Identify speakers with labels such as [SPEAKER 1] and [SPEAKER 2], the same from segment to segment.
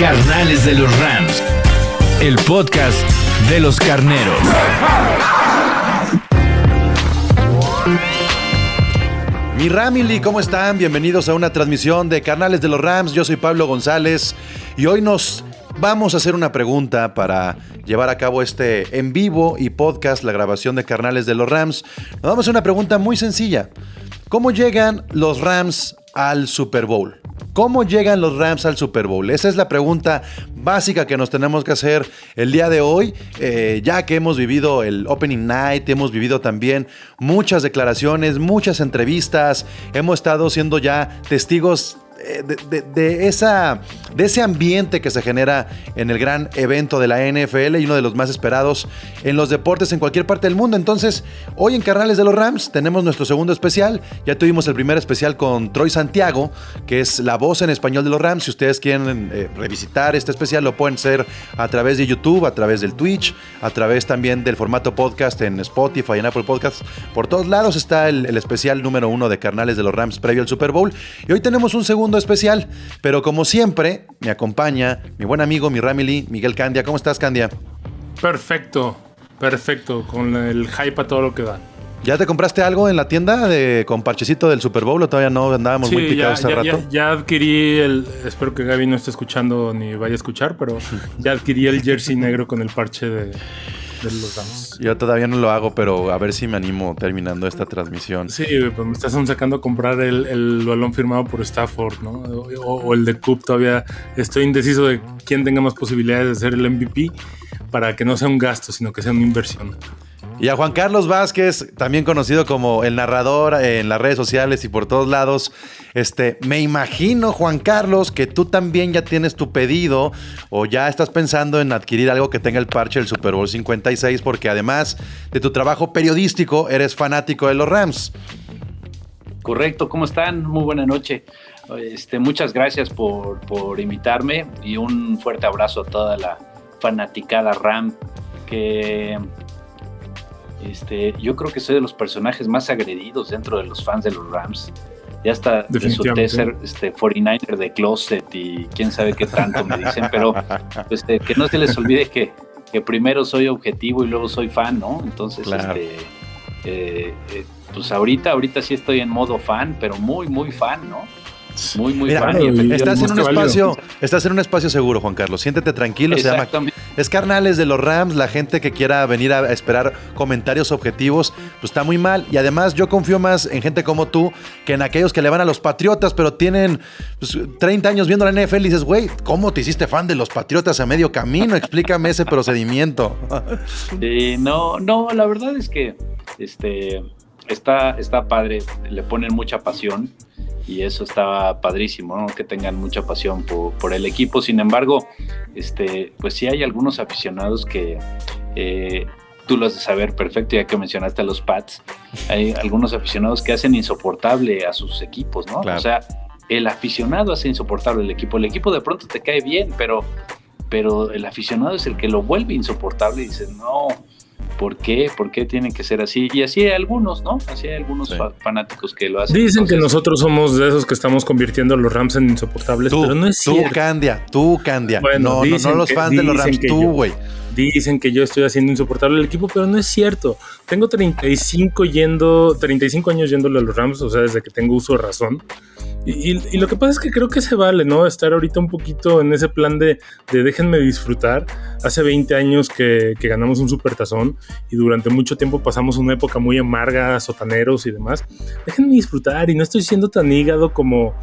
[SPEAKER 1] Carnales de los Rams. El podcast de los carneros.
[SPEAKER 2] Mi Ramily, ¿cómo están? Bienvenidos a una transmisión de Carnales de los Rams. Yo soy Pablo González y hoy nos vamos a hacer una pregunta para llevar a cabo este en vivo y podcast, la grabación de Carnales de los Rams. Nos vamos a una pregunta muy sencilla. ¿Cómo llegan los Rams al Super Bowl? ¿Cómo llegan los Rams al Super Bowl? Esa es la pregunta básica que nos tenemos que hacer el día de hoy, eh, ya que hemos vivido el Opening Night, hemos vivido también muchas declaraciones, muchas entrevistas, hemos estado siendo ya testigos de, de- de esa, de ese ambiente que se genera en el gran evento de la NFL y uno de los más esperados en los deportes en cualquier parte del mundo. Entonces, hoy en Carnales de los Rams tenemos nuestro segundo especial. Ya tuvimos el primer especial con Troy Santiago, que es la voz en español de los Rams. Si ustedes quieren eh, revisitar este especial, lo pueden hacer a través de YouTube, a través del Twitch, a través también del formato podcast en Spotify, en Apple Podcasts. Por todos lados está el, el especial número uno de Carnales de los Rams previo al Super Bowl. Y hoy tenemos un segundo especial, pero como siempre, me acompaña mi buen amigo, mi Ramily, Miguel Candia. ¿Cómo estás, Candia?
[SPEAKER 3] Perfecto, perfecto, con el hype a todo lo que da.
[SPEAKER 2] ¿Ya te compraste algo en la tienda de, con parchecito del Super Bowl o todavía no? Andábamos muy
[SPEAKER 3] ya,
[SPEAKER 2] picados hace
[SPEAKER 3] ya-
[SPEAKER 2] rato.
[SPEAKER 3] ya- ya adquirí el. Espero que Gaby no esté escuchando ni vaya a escuchar, pero ya adquirí el jersey negro con el parche de, de los Rams.
[SPEAKER 2] Yo todavía no lo hago, pero a ver si me animo terminando esta transmisión.
[SPEAKER 3] Sí, pues me estás sacando a comprar el, el balón firmado por Stafford, ¿no? O, o el de Coop todavía. Estoy indeciso de quién tenga más posibilidades de ser el MVP para que no sea un gasto, sino que sea una inversión.
[SPEAKER 2] Y a Juan Carlos Vázquez, también conocido como el narrador en las redes sociales y por todos lados. Este, me imagino, Juan Carlos, que tú también ya tienes tu pedido o ya estás pensando en adquirir algo que tenga el parche del Super Bowl 56, porque además de tu trabajo periodístico, eres fanático de los Rams.
[SPEAKER 4] Correcto, ¿cómo están? Muy buena noche. Este, muchas gracias por, por invitarme y un fuerte abrazo a toda la fanaticada Ram que este, yo creo que soy de los personajes más agredidos dentro de los fans de los Rams. Ya hasta resulté
[SPEAKER 3] Definitivamente.
[SPEAKER 4] ser este, 49er de closet y quién sabe qué tanto me dicen, pero este, que no se les olvide que, que primero soy objetivo y luego soy fan, ¿no? Entonces,
[SPEAKER 2] Claro.
[SPEAKER 4] este, eh, eh, pues ahorita, ahorita sí estoy en modo fan, pero muy, muy fan, ¿no? Muy, muy
[SPEAKER 2] Mira,
[SPEAKER 3] claro,
[SPEAKER 2] Estás en un espacio, estás en un espacio seguro, Juan Carlos. Siéntete tranquilo, se llama
[SPEAKER 4] Exactamente.
[SPEAKER 2] Es carnales de los Rams, la gente que quiera venir a esperar comentarios objetivos, pues está muy mal. Y además yo confío más en gente como tú que en aquellos que le van a los Patriotas, pero tienen pues, 30 años viendo la NFL y dices, güey, ¿cómo te hiciste fan de los Patriotas a medio camino? Explícame ese procedimiento.
[SPEAKER 4] Sí, no, no, la verdad es que este está, está padre, le ponen mucha pasión y eso está padrísimo, ¿no? Que tengan mucha pasión por, por el equipo. Sin embargo, este, pues sí hay algunos aficionados que eh, tú lo has de saber perfecto, ya que mencionaste a los Pats, hay algunos aficionados que hacen insoportable a sus equipos, ¿no?
[SPEAKER 2] Claro.
[SPEAKER 4] O sea, el aficionado hace insoportable el equipo. El equipo de pronto te cae bien, pero, pero el aficionado es el que lo vuelve insoportable y dice, no, ¿por qué? ¿Por qué tienen que ser así? Y así hay algunos, ¿no? Así hay algunos
[SPEAKER 2] Sí.
[SPEAKER 4] fa- fanáticos que lo hacen.
[SPEAKER 3] Dicen que
[SPEAKER 4] Entonces,
[SPEAKER 3] nosotros somos de esos que estamos convirtiendo a los Rams en insoportables,
[SPEAKER 2] Tú,
[SPEAKER 3] pero no es
[SPEAKER 2] tú,
[SPEAKER 3] cierto.
[SPEAKER 2] Candia, tú, Candia.
[SPEAKER 3] Bueno,
[SPEAKER 2] no, no, no los
[SPEAKER 3] que-
[SPEAKER 2] fans de los Rams,
[SPEAKER 3] que
[SPEAKER 2] tú, güey.
[SPEAKER 3] Dicen que yo estoy haciendo insoportable el equipo, pero no es cierto. Tengo 35 yendo, 35 años yéndole a los Rams, o sea, desde que tengo uso de razón. Y, y- y lo que pasa es que creo que se vale, ¿no? Estar ahorita un poquito en ese plan de, de déjenme disfrutar. Hace 20 años que, que ganamos un supertazón y durante mucho tiempo pasamos una época muy amarga, sotaneros y demás. Déjenme disfrutar y no estoy siendo tan hígado como,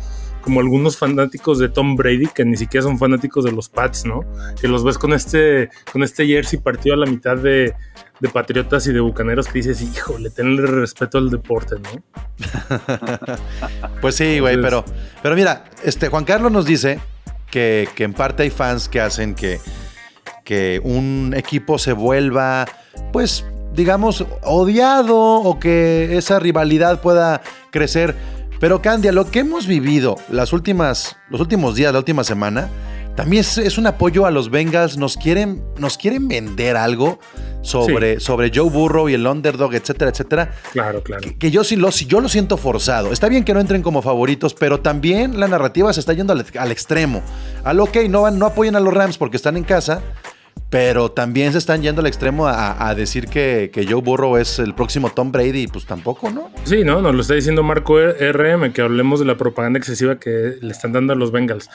[SPEAKER 3] como algunos fanáticos de Tom Brady que ni siquiera son fanáticos de los Pats, ¿no? Que los ves con este, con este jersey partido a la mitad de, de Patriotas y de Bucaneros que dices, híjole, tenle respeto al deporte, ¿no?
[SPEAKER 2] Pues sí, güey, pero, pero mira, este Juan Carlos nos dice que, que en parte hay fans que hacen que, que un equipo se vuelva, pues, digamos, odiado o que esa rivalidad pueda crecer. Pero Candia, lo que hemos vivido las últimas, los últimos días, la última semana, también es, es un apoyo a los Bengals. Nos quieren, nos quieren vender algo sobre, sobre Joe Burrow y el underdog, etcétera, etcétera
[SPEAKER 3] Claro, claro.
[SPEAKER 2] que, que yo sí lo, yo lo siento forzado. Está bien que no entren como favoritos, pero también la narrativa se está yendo al, al extremo. Al ok, no, van, no apoyen a los Rams porque están en casa, pero también se están yendo al extremo a, a decir que, que Joe Burrow es el próximo Tom Brady, y pues tampoco, ¿no?
[SPEAKER 3] Sí, no, nos lo está diciendo Marco RM, que hablemos de la propaganda excesiva que le están dando a los Bengals.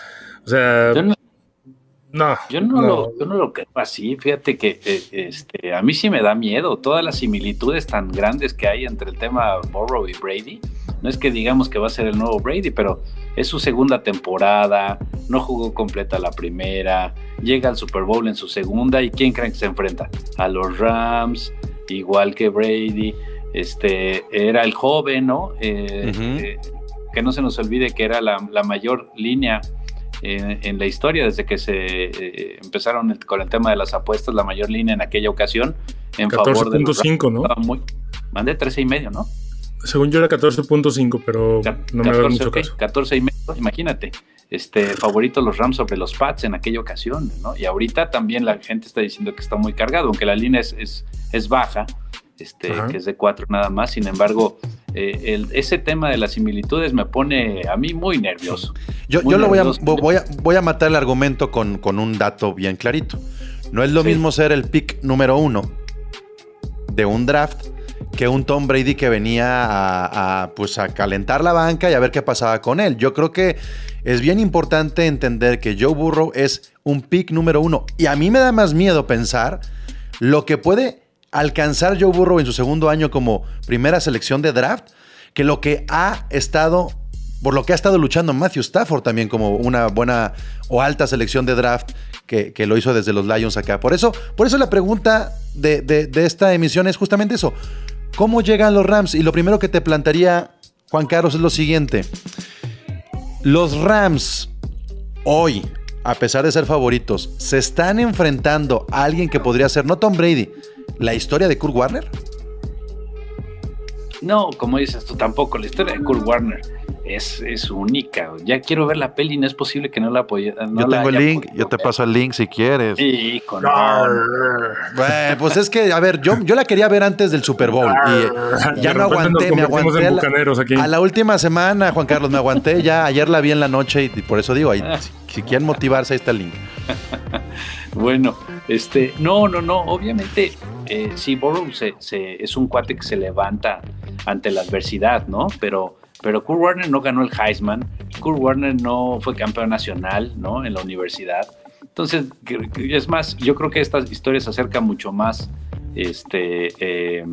[SPEAKER 3] O sea,
[SPEAKER 4] Yo no,
[SPEAKER 3] no.
[SPEAKER 4] yo no, Lo, yo no lo creo así. Fíjate que eh, este, a mí sí me da miedo todas las similitudes tan grandes que hay entre el tema Burrow y Brady. No es que digamos que va a ser el nuevo Brady, pero es su segunda temporada, no jugó completa la primera, llega al Super Bowl en su segunda y ¿quién creen que se enfrenta? A los Rams, igual que Brady. Este era el joven, ¿no? Eh, eh, que no se nos olvide que era la, la mayor línea en, en la historia desde que se eh, empezaron el- con el tema de las apuestas, la mayor línea en aquella ocasión en favor de los
[SPEAKER 3] 14.5, ¿no?
[SPEAKER 4] Muy, mandé 13 y medio, ¿no?
[SPEAKER 3] Según yo era 14.5, pero
[SPEAKER 4] Ca-
[SPEAKER 3] no me da
[SPEAKER 4] 14,
[SPEAKER 3] mucho
[SPEAKER 4] ok,
[SPEAKER 3] caso.
[SPEAKER 4] 14 y medio, imagínate. Este, favorito los Rams sobre los Pats en aquella ocasión, ¿no? Y ahorita también la gente está diciendo que está muy cargado, aunque la línea es, es, es baja, este,
[SPEAKER 3] Ajá.
[SPEAKER 4] que es de 4 nada más. Sin embargo, eh, el- ese tema de las similitudes me pone a mí muy nervioso.
[SPEAKER 2] Yo,
[SPEAKER 4] Muy
[SPEAKER 2] yo lo voy a, voy, a, voy a matar el argumento con, con un dato bien clarito. No es lo
[SPEAKER 4] Sí.
[SPEAKER 2] mismo ser el pick número uno de un draft que un Tom Brady que venía a, a, pues a calentar la banca y a ver qué pasaba con él. Yo creo que es bien importante entender que Joe Burrow es un pick número uno. Y a mí me da más miedo pensar lo que puede alcanzar Joe Burrow en su segundo año como primera selección de draft que lo que ha estado, por lo que ha estado luchando Matthew Stafford también como una buena o alta selección de draft que, lo hizo desde los Lions acá. Por eso, por eso la pregunta de esta emisión es justamente eso. ¿Cómo llegan los Rams? Y lo primero que te plantearía, Juan Carlos, es lo siguiente. Los Rams hoy, a pesar de ser favoritos, se están enfrentando a alguien que podría ser, no Tom Brady, la historia de Kurt Warner.
[SPEAKER 4] No, como dices tú, tampoco. La historia de Kurt Warner es, es única. Ya quiero ver la peli, no es posible que no la apoye. no
[SPEAKER 2] yo tengo el link, yo te
[SPEAKER 4] ver.
[SPEAKER 2] paso el link si quieres.
[SPEAKER 4] Sí, con
[SPEAKER 2] Bueno, pues es que, a ver, yo, yo la quería ver antes del Super Bowl y
[SPEAKER 3] De
[SPEAKER 2] ya
[SPEAKER 3] nos
[SPEAKER 2] aguanté, me aguanté a la,
[SPEAKER 3] bucaneros aquí.
[SPEAKER 2] a la última semana, Juan Carlos, me aguanté ya, ayer la vi en la noche y, y por eso digo, ahí, si, si quieren motivarse, ahí está el link.
[SPEAKER 4] Bueno, este, no, no, no, obviamente, eh, sí, Burrow se, se- es un cuate que se levanta ante la adversidad, ¿no? Pero, pero Kurt Warner no ganó el Heisman, Kurt Warner no fue campeón nacional, ¿no? En la universidad. Entonces, es más, yo creo que esta historia se acerca mucho más, este, eh,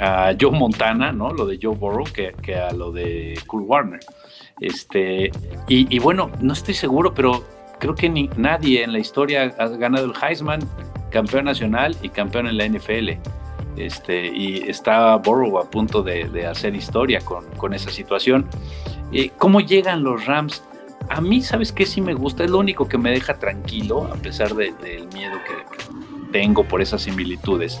[SPEAKER 4] a Joe Montana, ¿no? Lo de Joe Burrow que, a lo de Kurt Warner. Este, y bueno, no estoy seguro, pero creo que nadie en la historia ha ganado el Heisman, campeón nacional y campeón en la NFL. Este, y está Burrow a punto de, hacer historia con, esa situación. Eh, ¿Cómo llegan los Rams? A mí, ¿sabes qué? Sí me gusta, es lo único que me deja tranquilo, a pesar de- del miedo que, que tengo por esas similitudes.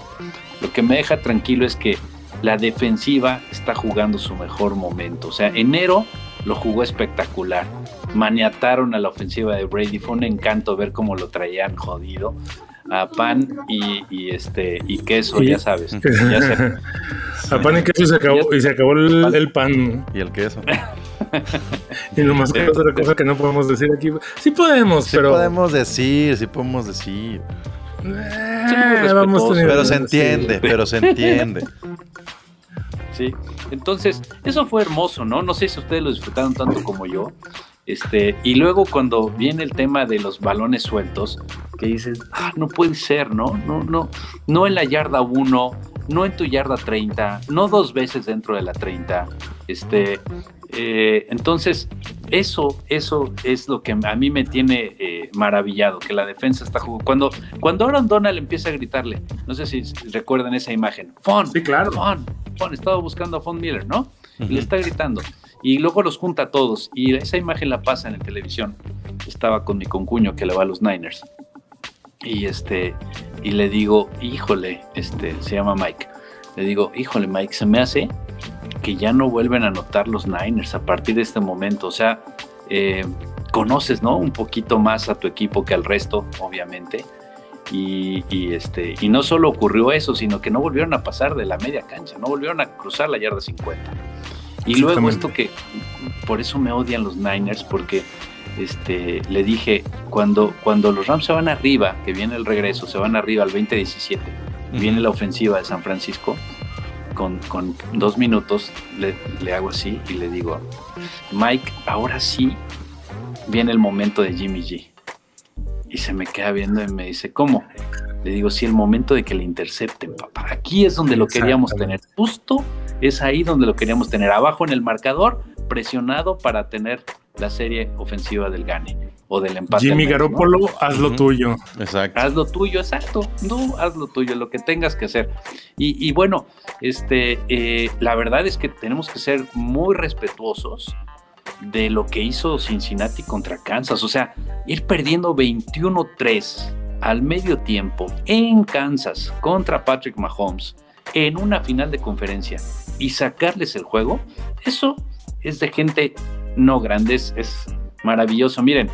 [SPEAKER 4] Lo que me deja tranquilo es que la defensiva está jugando su mejor momento. O sea, enero lo jugó espectacular. Maniataron a la ofensiva de Brady. Fue un encanto ver cómo lo traían jodido. A pan y, y este y queso,
[SPEAKER 3] Y-
[SPEAKER 4] ya sabes. Ya.
[SPEAKER 3] A pan y queso y se acabó, y se acabó el, el pan.
[SPEAKER 2] Y el queso.
[SPEAKER 3] Y nomás que otra cosa que no podemos decir aquí. Sí podemos,
[SPEAKER 2] Sí
[SPEAKER 3] pero.
[SPEAKER 2] podemos decir, sí podemos decir.
[SPEAKER 3] Eh, vamos
[SPEAKER 2] Pero se
[SPEAKER 3] sí.
[SPEAKER 2] entiende, pero se entiende.
[SPEAKER 4] Sí, entonces eso fue hermoso, ¿no? No sé si ustedes lo disfrutaron tanto como yo. Este, y luego cuando viene el tema de los balones sueltos, que dices, ah, no puede ser, ¿no? No, no, no en la yarda 1, no en tu yarda 30, no dos veces dentro de la 30. Este, eh, entonces, eso, eso es lo que a mí me tiene eh, maravillado, que la defensa está jugando. Cuando, cuando Aaron Donald empieza a gritarle, no sé si recuerdan esa imagen, Fon,
[SPEAKER 3] Sí, claro.
[SPEAKER 4] Fon, Fon, estaba buscando a Fon Miller, ¿no? Y le está gritando. Y luego los junta a todos. Y esa imagen la pasa en la televisión. Estaba con mi concuño que le va a los Niners. Y este, y le digo, híjole, este, se llama Mike. Le digo, híjole, Mike, se me hace que ya no vuelven a anotar los Niners a partir de este momento. O sea, eh, conoces, ¿no? Un poquito más a tu equipo que al resto, obviamente. Y, y, este, y no solo ocurrió eso, sino que no volvieron a pasar de la media cancha, no volvieron a cruzar la yarda 50. Y luego esto que, por eso me odian los Niners, porque este, le dije, cuando, cuando los Rams se van arriba, que viene el regreso, se van arriba al 20-17, y viene la ofensiva de San Francisco, con, con dos minutos le, le, hago así y le digo, Mike, ahora sí viene el momento de Jimmy G. Y se me queda viendo y me dice, ¿cómo? Le digo, sí, el momento de que le intercepten, papá. Aquí es donde lo queríamos tener. Justo es ahí donde lo queríamos tener. Abajo en el marcador, presionado para tener la serie ofensiva del Gane o del empate.
[SPEAKER 3] Jimmy Garoppolo, ¿no? haz lo uh -huh. tuyo.
[SPEAKER 2] Exacto.
[SPEAKER 4] Haz lo tuyo, exacto. No, haz lo tuyo, lo que tengas que hacer. Y, y bueno, este, eh, la verdad es que tenemos que ser muy respetuosos de lo que hizo Cincinnati contra Kansas. O sea, ir perdiendo 21-3 al medio tiempo en Kansas contra Patrick Mahomes en una final de conferencia y sacarles el juego, eso es de gente no grande, es, maravilloso. Miren,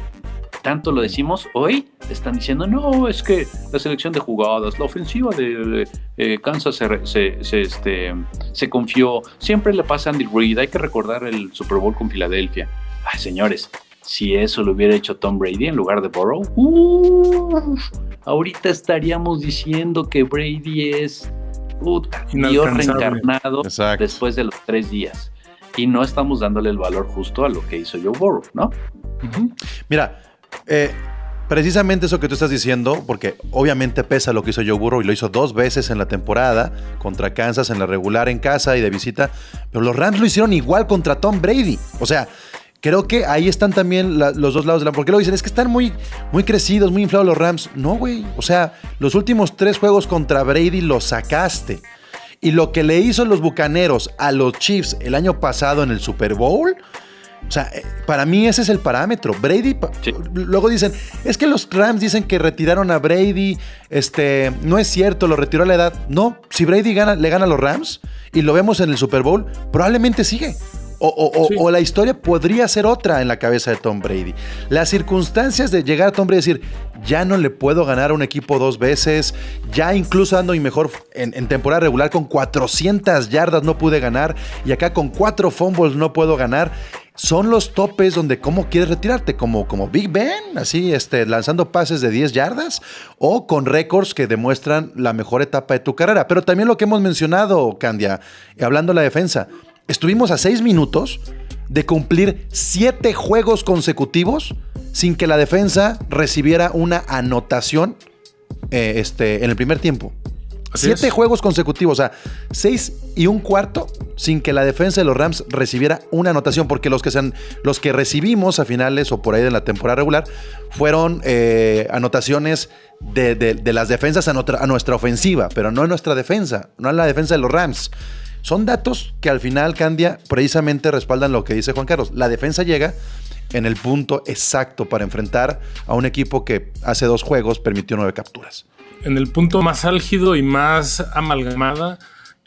[SPEAKER 4] tanto lo decimos hoy, están diciendo, no, es que la selección de jugadas, la ofensiva de eh, Kansas se, se, se, este, se confió, siempre le pasa a Andy Reid, hay que recordar el Super Bowl con Filadelfia. Ay, señores, si eso lo hubiera hecho Tom Brady en lugar de Burrow, uh, ahorita estaríamos diciendo que Brady es puta, Dios reencarnado
[SPEAKER 2] Exacto.
[SPEAKER 4] después de los tres días. Y no estamos dándole el valor justo a lo que hizo Joe Burrow, ¿no?
[SPEAKER 2] Uh -huh. Mira, eh, precisamente eso que tú estás diciendo, porque obviamente pesa lo que hizo Joe Burrow y lo hizo dos veces en la temporada, contra Kansas en la regular en casa y de visita, pero los Rams lo hicieron igual contra Tom Brady. O sea, creo que ahí están también la, los dos lados de la... Porque lo dicen, es que están muy, muy crecidos, muy inflados los Rams. No, güey. O sea, los últimos tres juegos contra Brady los sacaste. Y lo que le hizo los Bucaneros a los Chiefs el año pasado en el Super Bowl... O sea, eh, para mí ese es el parámetro. Brady, sí. luego dicen, es que los Rams dicen que retiraron a Brady, este, no es cierto, lo retiró a la edad. No, si Brady gana, le gana a los Rams y lo vemos en el Super Bowl, probablemente sigue. O, o, sí. o, la historia podría ser otra en la cabeza de Tom Brady. Las circunstancias de llegar a Tom Brady y decir, ya no le puedo ganar a un equipo dos veces, ya incluso ando y mejor en, en, temporada regular con 400 yardas no pude ganar y acá con cuatro fumbles no puedo ganar. Son los topes donde cómo quieres retirarte, como, como Big Ben, así este, lanzando pases de 10 yardas o con récords que demuestran la mejor etapa de tu carrera. Pero también lo que hemos mencionado, Candia, hablando de la defensa, estuvimos a seis minutos de cumplir siete juegos consecutivos sin que la defensa recibiera una anotación eh, este, en el primer tiempo. Así siete es. juegos consecutivos, o sea, seis y un cuarto sin que la defensa de los Rams recibiera una anotación, porque los que, sean, los que recibimos a finales o por ahí de la temporada regular fueron eh, anotaciones de, de, de, las defensas a, nuestra, a nuestra ofensiva, pero no en nuestra defensa, no en la defensa de los Rams. Son datos que al final, Candia, precisamente respaldan lo que dice Juan Carlos. La defensa llega en el punto exacto para enfrentar a un equipo que hace dos juegos permitió nueve capturas.
[SPEAKER 3] En el punto más álgido y más amalgamada.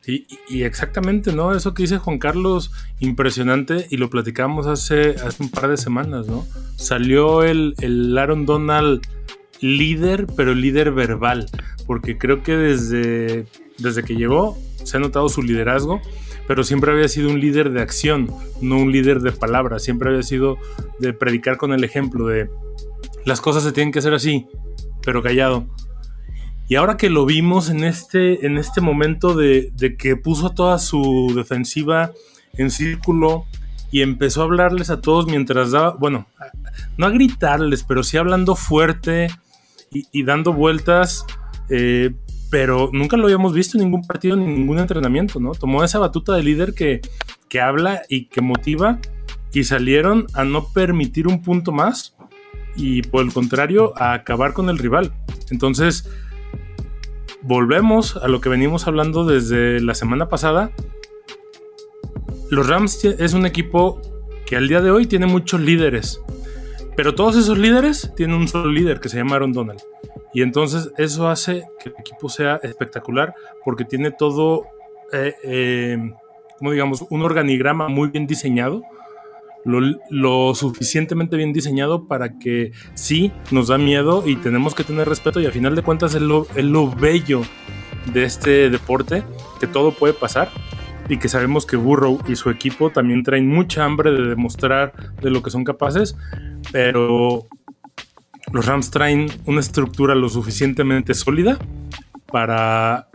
[SPEAKER 3] Y, y, exactamente, ¿no? Eso que dice Juan Carlos, impresionante, y lo platicamos hace, hace un par de semanas, ¿no? Salió el, el Aaron Donald líder, pero líder verbal, porque creo que desde, desde que llegó se ha notado su liderazgo, pero siempre había sido un líder de acción, no un líder de palabras, siempre había sido de predicar con el ejemplo de las cosas se tienen que hacer así, pero callado. Y ahora que lo vimos en este, en este momento de, que puso toda su defensiva en círculo y empezó a hablarles a todos mientras daba, bueno, no a gritarles, pero sí hablando fuerte y, y dando vueltas, eh, pero nunca lo habíamos visto en ningún partido en ningún entrenamiento, ¿no? Tomó esa batuta de líder que, que habla y que motiva y salieron a no permitir un punto más y por el contrario a acabar con el rival. Entonces, volvemos a lo que venimos hablando desde la semana pasada. Los Rams es un equipo que al día de hoy tiene muchos líderes, pero todos esos líderes tienen un solo líder que se llama Aaron Donald. Y entonces eso hace que el equipo sea espectacular porque tiene todo, eh, eh, como digamos, un organigrama muy bien diseñado lo, lo suficientemente bien diseñado para que sí nos da miedo y tenemos que tener respeto y al final de cuentas es lo, es lo bello de este deporte, que todo puede pasar y que sabemos que Burrow y su equipo también traen mucha hambre de demostrar de lo que son capaces, pero los Rams traen una estructura lo suficientemente sólida para,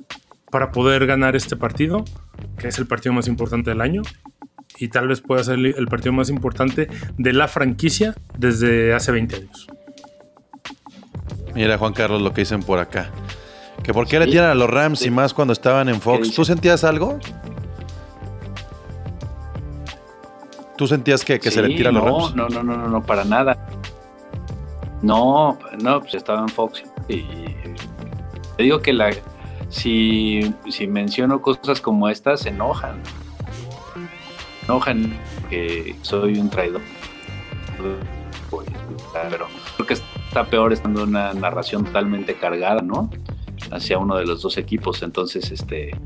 [SPEAKER 3] para poder ganar este partido, que es el partido más importante del año y tal vez pueda ser el partido más importante de la franquicia desde hace 20 años.
[SPEAKER 2] Mira, Juan Carlos, lo que dicen por acá. Que por qué le tiran a los Rams y más cuando estaban en Fox. ¿Tú sentías algo? ¿Tú sentías que, que se le tira a los
[SPEAKER 4] no,
[SPEAKER 2] Rams?
[SPEAKER 4] No, no, no, no, no, para nada. No, no, pues estaba en Fox. Y te digo que la, si, si menciono cosas como estas, se enojan. Enojan que soy un traidor. Pero creo que está peor estando una narración totalmente cargada, ¿no? Hacia uno de los dos equipos. Entonces, este,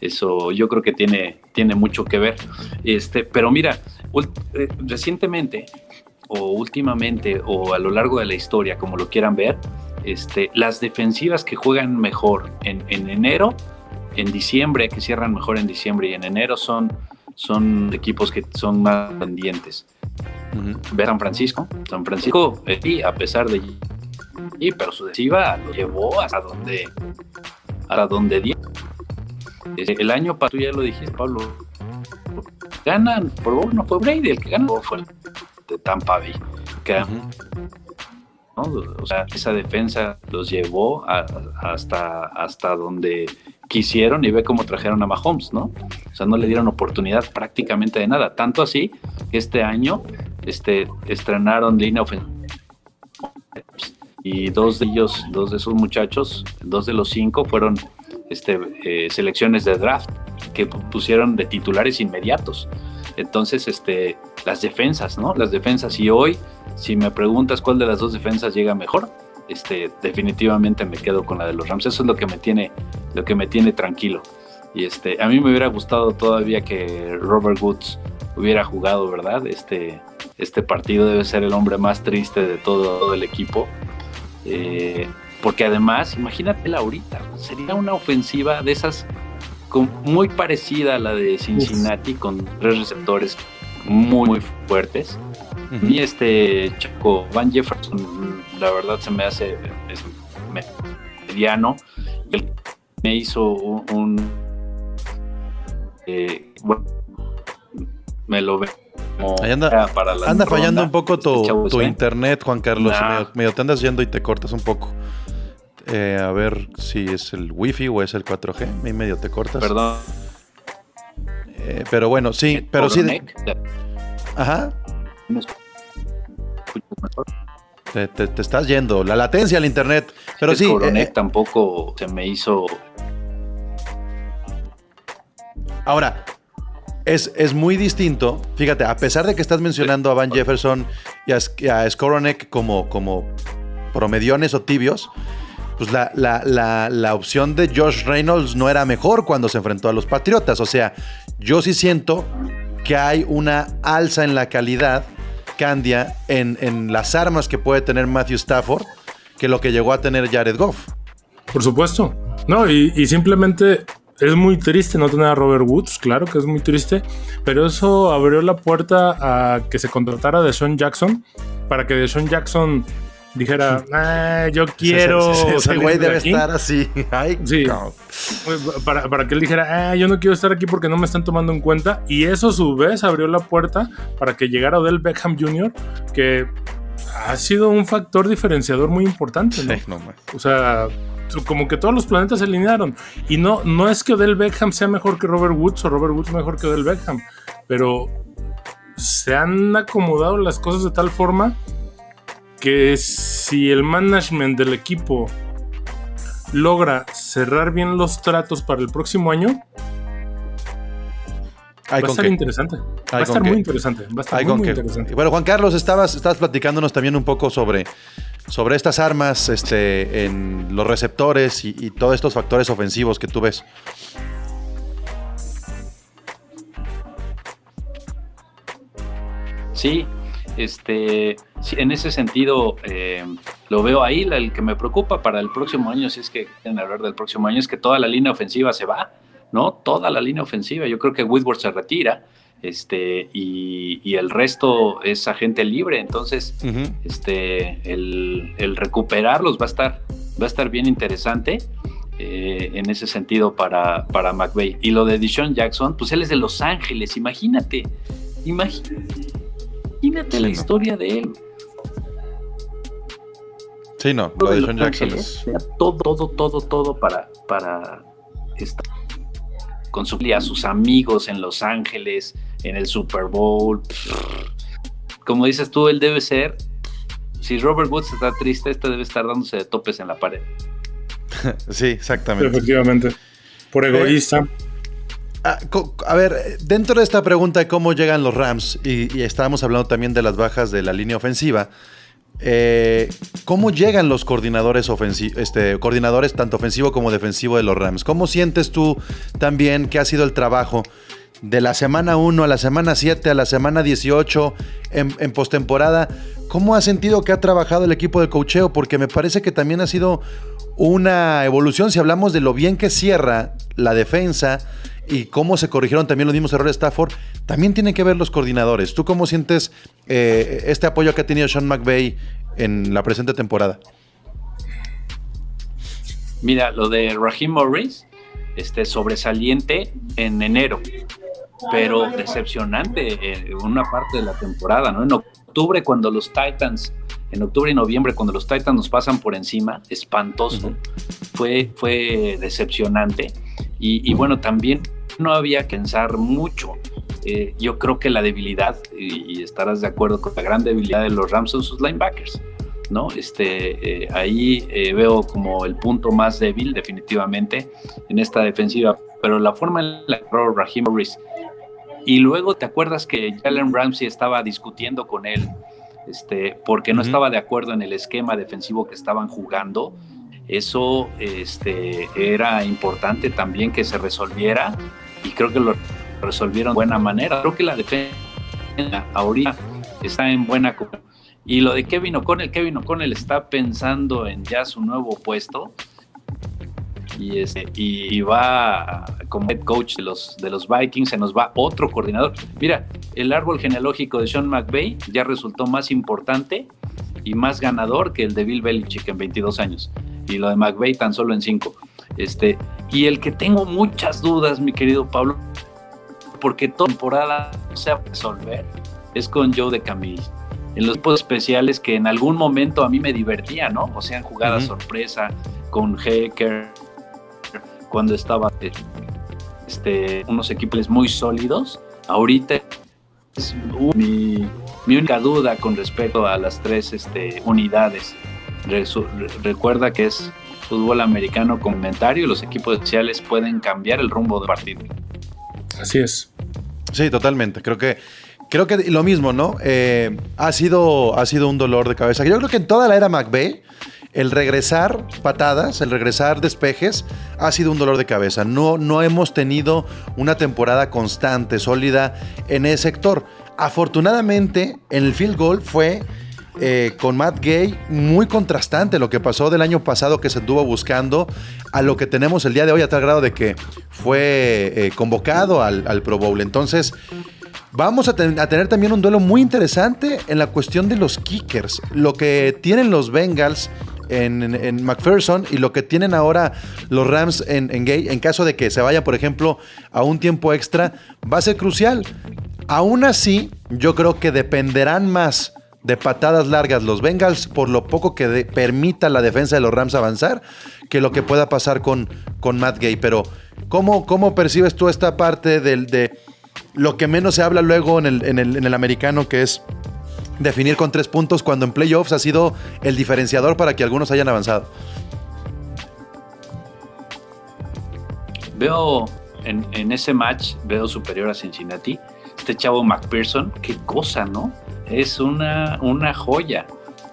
[SPEAKER 4] eso yo creo que tiene, tiene mucho que ver. Este, pero mira, eh, recientemente o últimamente o a lo largo de la historia, como lo quieran ver, este, las defensivas que juegan mejor en, en enero, en diciembre, que cierran mejor en diciembre y en enero son, son equipos que son más pendientes.
[SPEAKER 2] Ujú.
[SPEAKER 4] Ve San Francisco, San Francisco, sí, a pesar de y pero su defensiva lo llevó hasta donde hasta donde dio. Eh, El año pasado, tú ya lo dijiste, Pablo, ganan, por favor, no fue Brady el que ganó, fue el de Tampa Bay. Que. O sea, esa defensa los llevó a- hasta, hasta donde quisieron y ve cómo trajeron a Mahomes, ¿no? O sea, no le dieron oportunidad prácticamente de nada. Tanto así que este año este, estrenaron línea ofensiva. Y dos de ellos, dos de esos muchachos, dos de los cinco fueron este, eh, selecciones de draft que pu- pusieron de titulares inmediatos. Entonces, este, las defensas, ¿no? Las defensas. Y hoy, si me preguntas cuál de las dos defensas llega mejor, este, definitivamente me quedo con la de los Rams. Eso es lo que me tiene, lo que me tiene tranquilo. Y este, a mí me hubiera gustado todavía que Robert Woods hubiera jugado, ¿verdad? Este, este partido debe ser el hombre más triste de todo el equipo. Eh, porque además, imagínate ahorita, sería una ofensiva de esas con- muy parecida a la de Cincinnati, con tres receptores muy, muy fuertes. Y este Chaco Van Jefferson, la verdad se me hace es me- mediano. Él me hizo un. un, eh, bueno, me lo ve como
[SPEAKER 2] Ahí anda-
[SPEAKER 4] era para la
[SPEAKER 2] Anda
[SPEAKER 4] ronda.
[SPEAKER 2] fallando un poco tu,
[SPEAKER 4] Este chavo
[SPEAKER 2] tu
[SPEAKER 4] Sven.
[SPEAKER 2] internet, Juan Carlos.
[SPEAKER 4] Nah.
[SPEAKER 2] Medio, medio te andas yendo y te cortas un poco. Eh, a ver si es el wifi o es el 4G. Y medio te cortas.
[SPEAKER 4] Perdón.
[SPEAKER 2] Eh, pero bueno, sí, pero sí. de- Ajá. Te, te- te estás yendo. La latencia al internet. Pero sí.
[SPEAKER 4] Coronek
[SPEAKER 2] eh,
[SPEAKER 4] tampoco se me hizo.
[SPEAKER 2] Ahora, es, es muy distinto. Fíjate, a pesar de que estás mencionando a Van Jefferson y a, a Skoronek como, como promediones o tibios, pues la, la- la- la opción de Josh Reynolds no era mejor cuando se enfrentó a los Patriotas. O sea, yo sí siento que hay una alza en la calidad, Candia, en, en las armas que puede tener Matthew Stafford que lo que llegó a tener Jared Goff.
[SPEAKER 3] Por supuesto. No, y, simplemente es muy triste no tener a Robert Woods, claro que es muy triste, pero eso abrió la puerta a que se contratara a Deshaun Jackson para que Deshaun Jackson dijera, ah, yo quiero.
[SPEAKER 2] Ese- ese- ese
[SPEAKER 3] salir
[SPEAKER 2] güey
[SPEAKER 3] de
[SPEAKER 2] debe
[SPEAKER 3] aquí".
[SPEAKER 2] estar así. Ay,
[SPEAKER 3] Sí. Para, para que él dijera, ah, yo no quiero estar aquí porque no me están tomando en cuenta. Y eso a su vez abrió la puerta para que llegara Odell Beckham Jr., que ha sido un factor diferenciador muy importante, ¿no?
[SPEAKER 2] Sí, no más.
[SPEAKER 3] O sea, como que todos los planetas se alinearon. Y no, no es que Odell Beckham sea mejor que Robert Woods o Robert Woods mejor que Odell Beckham, pero se han acomodado las cosas de tal forma que si el management del equipo logra cerrar bien los tratos para el próximo año, va a estar
[SPEAKER 2] qué.
[SPEAKER 3] interesante. Va a estar muy
[SPEAKER 2] qué.
[SPEAKER 3] interesante. Va a estar muy, interesante.
[SPEAKER 2] Bueno, Juan Carlos, estabas, estabas platicándonos también un poco sobre, sobre estas armas este, en los receptores y, y todos estos factores ofensivos que tú ves.
[SPEAKER 4] Sí, este, en ese sentido eh, lo veo ahí. El que me preocupa para el próximo año, si es que quieren hablar del próximo año, es que toda la línea ofensiva se va, ¿no? Toda la línea ofensiva. Yo creo que Whitworth se retira, este, y, y el resto es agente libre. Entonces, este, el, el recuperarlos va a estar, va a estar bien interesante. eh, en ese sentido para, para McVeigh. Y lo de Deshaun Jackson, pues él es de Los Ángeles, imagínate, imagínate, imagínate la
[SPEAKER 2] no.
[SPEAKER 4] historia de él.
[SPEAKER 2] Sí, no, lo de
[SPEAKER 4] Los
[SPEAKER 2] Sean Jackson es...
[SPEAKER 4] todo, todo, todo, todo para, para estar con su, a sus amigos en Los Ángeles, en el Super Bowl. Como dices tú, él debe ser. Si Robert Woods está triste, este debe estar dándose de topes en la pared.
[SPEAKER 2] Sí, exactamente.
[SPEAKER 3] Efectivamente. Por egoísta.
[SPEAKER 2] Ah, co- a ver, dentro de esta pregunta de cómo llegan los Rams, y, estábamos hablando también de las bajas de la línea ofensiva, eh, ¿cómo llegan los coordinadores, este, coordinadores tanto ofensivo como defensivo de los Rams? ¿Cómo sientes tú también que ha sido el trabajo de la semana 1 a la semana 7 a la semana 18 en, en postemporada? ¿Cómo has sentido que ha trabajado el equipo de cocheo? Porque me parece que también ha sido una evolución. Si hablamos de lo bien que cierra la defensa y cómo se corrigieron también los mismos errores Stafford, también tienen que ver los coordinadores. ¿Tú cómo sientes eh, este apoyo que ha tenido Sean McVay en la presente temporada?
[SPEAKER 4] Mira, lo de Raheem Morris, este sobresaliente en enero, pero decepcionante en una parte de la temporada, ¿no? En octubre, cuando los Titans, en octubre y noviembre, cuando los Titans nos pasan por encima, espantoso, fue, fue decepcionante. Y, y bueno, también no había que pensar mucho. Eh, yo creo que la debilidad, y, y estarás de acuerdo con la gran debilidad de los Rams son sus linebackers. ¿no? Este, eh, ahí eh, veo como el punto más débil definitivamente en esta defensiva, pero la forma en la que Raheem Morris y luego te acuerdas que Jalen Ramsey estaba discutiendo con él este, porque no
[SPEAKER 2] Ujú.
[SPEAKER 4] estaba de acuerdo en el esquema defensivo que estaban jugando. Eso este, era importante también que se resolviera y creo que lo resolvieron de buena manera. Creo que la defensa ahorita está en buena y lo de Kevin O'Connell, Kevin O'Connell está pensando en ya su nuevo puesto y, este, y, va como head coach de los, de los Vikings, se nos va otro coordinador. Mira, el árbol genealógico de Sean McVay ya resultó más importante y más ganador que el de Bill Belichick en 22 años y lo de McVay tan solo en 5. Este, y el que tengo muchas dudas, mi querido Pablo, porque toda temporada no se va a resolver, es con Joe de Camille en los tipos especiales que en algún momento a mí me divertía, ¿no? O sea, en jugadas sorpresa con Hacker, cuando estaba este, unos equipos muy sólidos. Ahorita es mi, mi única duda con respecto a las tres este, unidades. Resu- re- recuerda que es fútbol americano complementario y los equipos especiales pueden cambiar el rumbo del partido.
[SPEAKER 3] Así es.
[SPEAKER 2] Sí, totalmente. Creo que, creo que lo mismo, ¿no? Eh, ha, sido, ha sido un dolor de cabeza. Yo creo que en toda la era McVeigh, el regresar patadas, el regresar despejes, ha sido un dolor de cabeza. No, no hemos tenido una temporada constante, sólida en ese sector. Afortunadamente, en el field goal fue eh, con Matt Gay muy contrastante lo que pasó del año pasado que se anduvo buscando a lo que tenemos el día de hoy a tal grado de que fue eh, convocado al, al Pro Bowl. Entonces, Vamos a tener también un duelo muy interesante en la cuestión de los kickers. Lo que tienen los Bengals en, McPherson y lo que tienen ahora los Rams en, Gay, en caso de que se vayan, por ejemplo, a un tiempo extra, va a ser crucial. Aún así, yo creo que dependerán más de patadas largas los Bengals por lo poco que permita la defensa de los Rams avanzar que lo que pueda pasar con, con Matt Gay. Pero, ¿cómo, cómo percibes tú esta parte del, de lo que menos se habla luego en el, en el- en el americano, que es definir con tres puntos, cuando en playoffs ha sido el diferenciador para que algunos hayan avanzado?
[SPEAKER 4] Veo en, ese match, veo superior a Cincinnati. Este chavo McPherson, qué cosa, ¿no? Es una, una joya.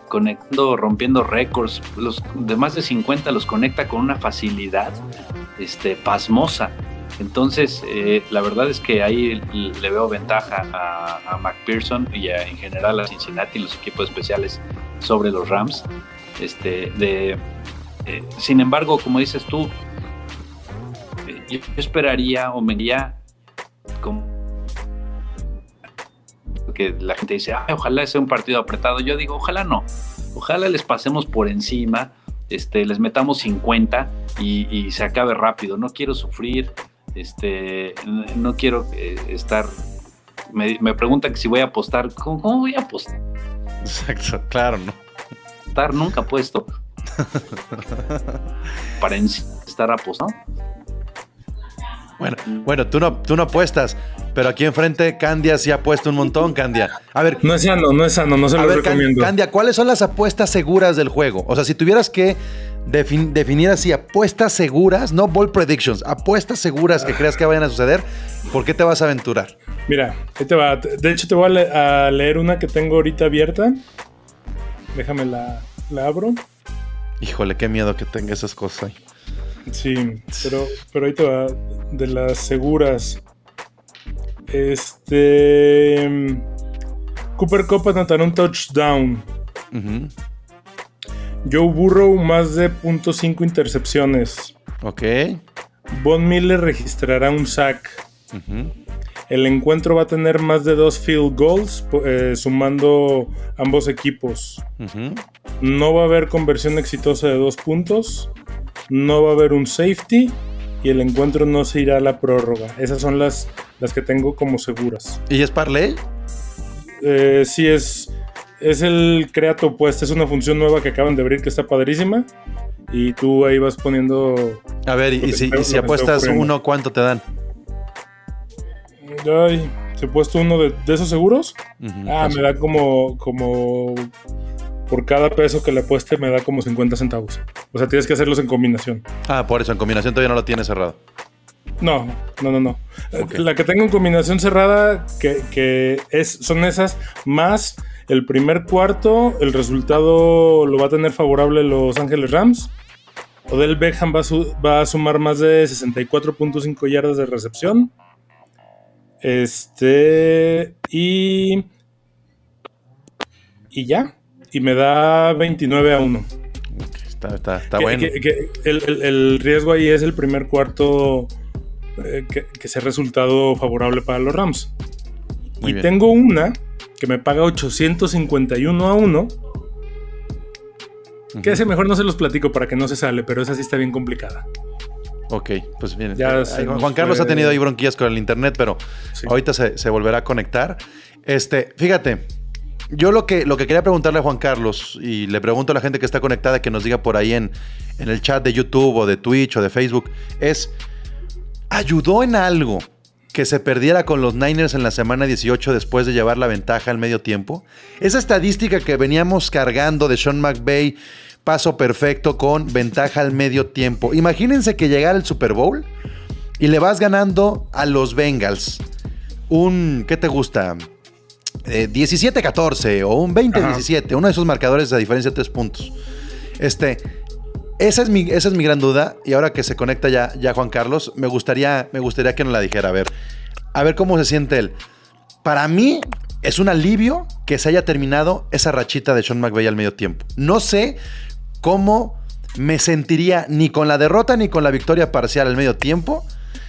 [SPEAKER 4] Conectando, rompiendo récords. Los de más de 50 los conecta con una facilidad este, pasmosa. Entonces, eh, la verdad es que ahí le veo ventaja a, a McPherson y a- en general a Cincinnati, los equipos especiales sobre los Rams. Este, de, eh, sin embargo, como dices tú, eh, yo, esperaría o me iría como que la gente dice, "Ay, ojalá sea un partido apretado. Yo digo, ojalá no. Ojalá les pasemos por encima, este, les metamos 50 y, y se acabe rápido. No quiero sufrir, este, no quiero eh, estar. Me, me preguntan que si voy a apostar. ¿Cómo, cómo voy a apostar?
[SPEAKER 2] Exacto, claro, ¿no?
[SPEAKER 4] Nunca apuesto. Para estar apostando.
[SPEAKER 2] Bueno, bueno tú, no, tú no apuestas, pero aquí enfrente Candia sí ha puesto un montón, Candia. A ver,
[SPEAKER 3] No es sano, no es sano, no se lo recomiendo.
[SPEAKER 2] Candia, ¿cuáles son las apuestas seguras del juego? O sea, si tuvieras que defin- definir así apuestas seguras, no ball predictions, apuestas seguras que creas que vayan a suceder, ¿por qué te vas a aventurar?
[SPEAKER 3] Mira, ahí te va. De hecho, te voy a, le- a leer una que tengo ahorita abierta. Déjame la, la abro.
[SPEAKER 2] Híjole, qué miedo que tenga esas cosas ahí.
[SPEAKER 3] Sí, pero, pero ahí te va. De las seguras. Este. mm, Cooper Cup anotará un touchdown.
[SPEAKER 2] Ujú,
[SPEAKER 3] Joe Burrow más de .5 intercepciones.
[SPEAKER 2] Ok.
[SPEAKER 3] Von Miller registrará un sack. El encuentro va a tener más de dos field goals, eh, sumando ambos equipos. No va a haber conversión exitosa de dos puntos. No va a haber un safety. Y el encuentro no se irá a la prórroga. Esas son las, las que tengo como seguras.
[SPEAKER 2] ¿Y es parlay?
[SPEAKER 3] Eh, sí, es, es el Creato Opuesta. Es una función nueva que acaban de abrir que está padrísima. Y tú ahí vas poniendo.
[SPEAKER 2] A ver, y, si,
[SPEAKER 3] está-
[SPEAKER 2] y si apuestas uno, ¿cuánto te dan?
[SPEAKER 3] Ay, ¿se ha puesto uno de, de esos seguros? Ah,
[SPEAKER 2] pues,
[SPEAKER 3] me da como, como. Por cada peso que le apueste, me da como 50 centavos. O sea, tienes que hacerlos en combinación.
[SPEAKER 2] Ah, por eso, en combinación todavía no lo tienes cerrado.
[SPEAKER 3] No, no, no, no. La que tengo en combinación cerrada, que, que es, son esas, más el primer cuarto, el resultado lo va a tener favorable Los Ángeles Rams. Odell Beckham va a, su- va a sumar más de 64.5 yardas de recepción. Este. Y. Y ya. Y me da 29 a 1.
[SPEAKER 2] Está, está, está
[SPEAKER 3] Que-
[SPEAKER 2] bueno.
[SPEAKER 3] que- que el, el- el riesgo ahí es el primer cuarto eh, que, que sea resultado favorable para los Rams.
[SPEAKER 2] Muy
[SPEAKER 3] y
[SPEAKER 2] bien.
[SPEAKER 3] tengo una que me paga 851 a 1. Que ese mejor no se los platico para que no se sale, pero esa sí está bien complicada.
[SPEAKER 2] Ok, pues bien.
[SPEAKER 3] Ya
[SPEAKER 2] Eh, Juan Carlos
[SPEAKER 3] fue-
[SPEAKER 2] ha tenido ahí bronquillas con el internet, pero
[SPEAKER 3] Sí.
[SPEAKER 2] ahorita se, se volverá a conectar. Este, fíjate, yo lo que, lo que quería preguntarle a Juan Carlos, y le pregunto a la gente que está conectada que nos diga por ahí en, en el chat de YouTube o de Twitch o de Facebook, es, ¿ayudó en algo que se perdiera con los Niners en la semana 18 después de llevar la ventaja al medio tiempo? Esa estadística que veníamos cargando de Sean McVay, paso perfecto con ventaja al medio tiempo. Imagínense que llegara el Super Bowl y le vas ganando a los Bengals un, ¿qué te gusta? Eh, 17-14 o un 20-17, uno de esos marcadores de diferencia de tres puntos. Este, esa es, mi, esa es mi gran duda y ahora que se conecta ya, ya Juan Carlos, me gustaría, me gustaría que nos la dijera. A ver, a ver cómo se siente él. Para mí es un alivio que se haya terminado esa rachita de Sean McVay al medio tiempo. No sé cómo me sentiría ni con la derrota ni con la victoria parcial al medio tiempo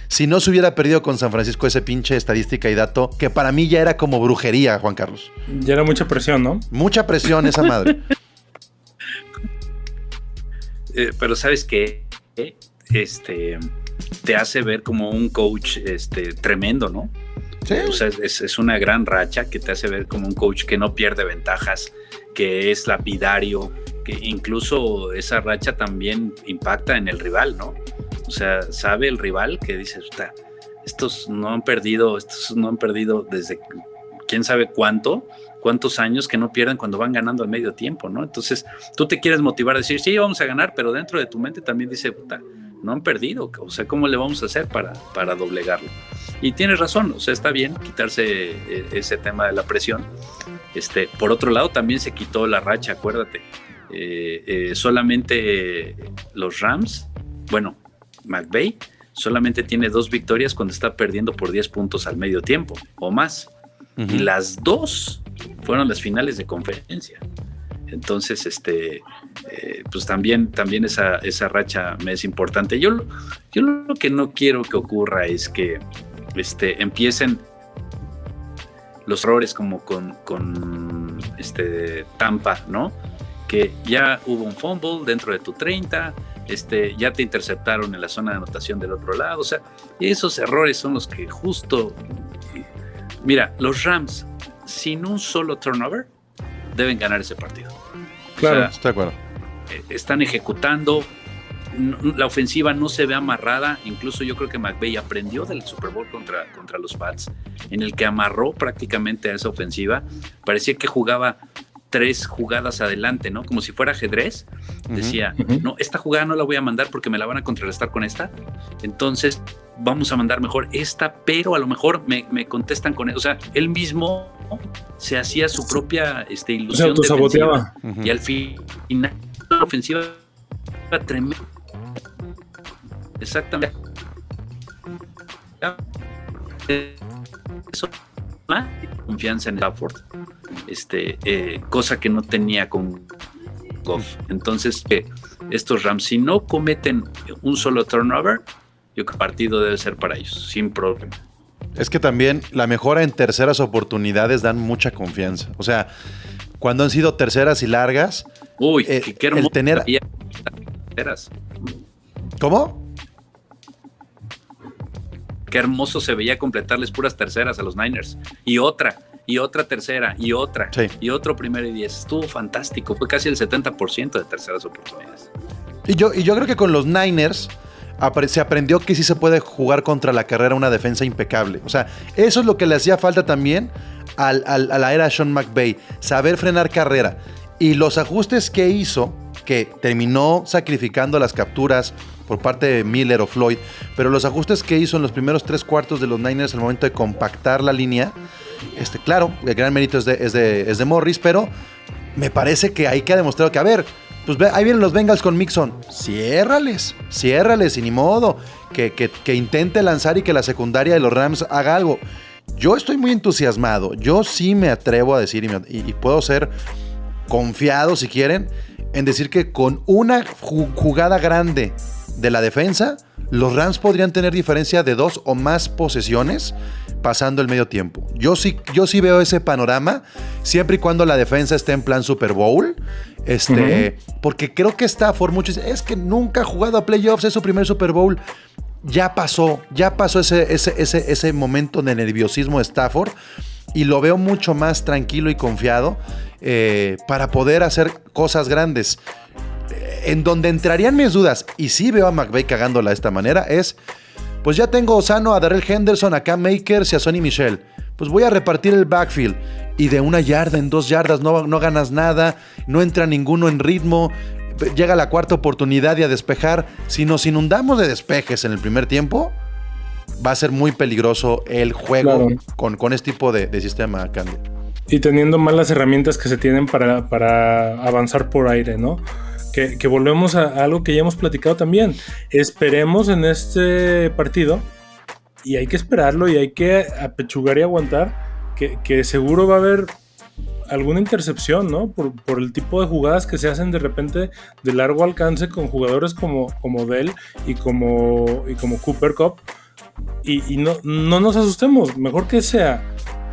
[SPEAKER 2] si no se hubiera perdido con San Francisco ese pinche estadística y dato que para mí ya era como brujería, Juan Carlos.
[SPEAKER 3] Ya era mucha presión, ¿no?
[SPEAKER 2] Mucha presión esa madre.
[SPEAKER 4] Eh, pero sabes que este te hace ver como un coach este, tremendo, ¿no?
[SPEAKER 2] Sí.
[SPEAKER 4] O sea, es, es una gran racha que te hace ver como un coach que no pierde ventajas, que es lapidario, que incluso esa racha también impacta en el rival, ¿no? O sea, sabe el rival que dice, "Puta, estos no han perdido, estos no han perdido desde quién sabe cuánto, cuántos años que no pierden cuando van ganando al medio tiempo, ¿no? Entonces, tú te quieres motivar a decir, sí, vamos a ganar, pero dentro de tu mente también dice, puta, no han perdido, o sea, ¿cómo le vamos a hacer para, para doblegarlo? Y tienes razón, o sea, está bien quitarse eh, ese tema de la presión. Este, por otro lado, también se quitó la racha, acuérdate. Eh, eh, solamente los Rams, bueno, McVay, solamente tiene dos victorias cuando está perdiendo por 10 puntos al medio tiempo o más. Y las dos fueron las finales de conferencia. Entonces, este, eh, pues también, también esa, esa racha me es importante. Yo, lo- yo lo que no quiero que ocurra es que este, empiecen los errores como con, con este, Tampa, ¿no? Que ya hubo un fumble dentro de tu 30, este, ya te interceptaron en la zona de anotación del otro lado. O sea, esos errores son los que justo... Mira, los Rams, sin un solo turnover, deben ganar ese partido.
[SPEAKER 3] Claro.
[SPEAKER 4] O sea,
[SPEAKER 2] Estoy de acuerdo.
[SPEAKER 4] eh, están ejecutando. La ofensiva no se ve amarrada. Incluso yo creo que McVay aprendió del Super Bowl contra, contra los Pats, en el que amarró prácticamente a esa ofensiva. Parecía que jugaba tres jugadas adelante, ¿no? Como si fuera ajedrez. Decía, no, esta jugada no la voy a mandar porque me la van a contrarrestar con esta. Entonces vamos a mandar mejor esta, pero a lo mejor me, me contestan con... O sea, él mismo se hacía su propia este, ilusión.
[SPEAKER 3] autosaboteaba.
[SPEAKER 2] Ujú.
[SPEAKER 4] Y al final, la ofensiva era tremenda. Exactamente. Eso, confianza en Stafford. Este, eh, cosa que no tenía con Goff. Entonces, eh, estos Rams, si no cometen un solo turnover, yo creo que el partido debe ser para ellos, sin problema.
[SPEAKER 2] Es que también la mejora en terceras oportunidades dan mucha confianza. O sea, cuando han sido terceras y largas,
[SPEAKER 4] Uy,
[SPEAKER 2] Eh,
[SPEAKER 4] qué,
[SPEAKER 2] el tener-
[SPEAKER 4] terceras.
[SPEAKER 2] ¿cómo?
[SPEAKER 4] Qué hermoso se veía completarles puras terceras a los Niners. Y otra, y otra tercera, y otra,
[SPEAKER 2] Sí.
[SPEAKER 4] y otro primero y diez. Estuvo fantástico. Fue casi el 70% de terceras oportunidades.
[SPEAKER 2] Y yo, y yo creo que con los Niners se aprendió que sí se puede jugar contra la carrera una defensa impecable. O sea, eso es lo que le hacía falta también al- al- a la era Sean McVay, saber frenar carrera. Y los ajustes que hizo, que terminó sacrificando las capturas por parte de Miller o Floyd, pero los ajustes que hizo en los primeros tres cuartos de los Niners al momento de compactar la línea, este, claro, el gran mérito es de, es de, es de Morris, pero me parece que ahí que ha demostrado que, a ver, pues ahí vienen los Bengals con Mixon. Ciérrales, ciérrales y ni modo. Que, que- que intente lanzar y que la secundaria de los Rams haga algo. Yo estoy muy entusiasmado. Yo sí me atrevo a decir y puedo ser confiado, si quieren, en decir que con una ju- jugada grande de la defensa, los Rams podrían tener diferencia de dos o más posesiones pasando el medio tiempo. Yo sí, yo sí veo ese panorama, siempre y cuando la defensa esté en plan Super Bowl. Este, Porque creo que Stafford, muchos es que nunca ha jugado a playoffs, es su primer Super Bowl. Ya pasó, ya pasó ese, ese, ese, ese momento de nerviosismo de Stafford y lo veo mucho más tranquilo y confiado eh, para poder hacer cosas grandes. Eh, En donde entrarían mis dudas, y sí veo a McVay cagándola de esta manera, es, pues ya tengo sano a Darrell Henderson, a Cam Makers y a Sonny Michel. Pues voy a repartir el backfield. Y de una yarda en dos yardas no, no ganas nada, no entra ninguno en ritmo. Llega la cuarta oportunidad y a despejar. Si nos inundamos de despejes en el primer tiempo, va a ser muy peligroso el juego
[SPEAKER 3] Claro.
[SPEAKER 2] con, con este tipo de, de sistema, Candy.
[SPEAKER 3] y teniendo más las herramientas que se tienen para, para avanzar por aire, ¿no? Que, que volvemos a, a algo que ya hemos platicado también. Esperemos en este partido, y hay que esperarlo, y hay que apechugar y aguantar, que, que seguro va a haber alguna intercepción, ¿no? Por, por el tipo de jugadas que se hacen de repente de largo alcance con jugadores como, como Dell y como, y como Cooper Cup, y, y no, no nos asustemos, mejor que sea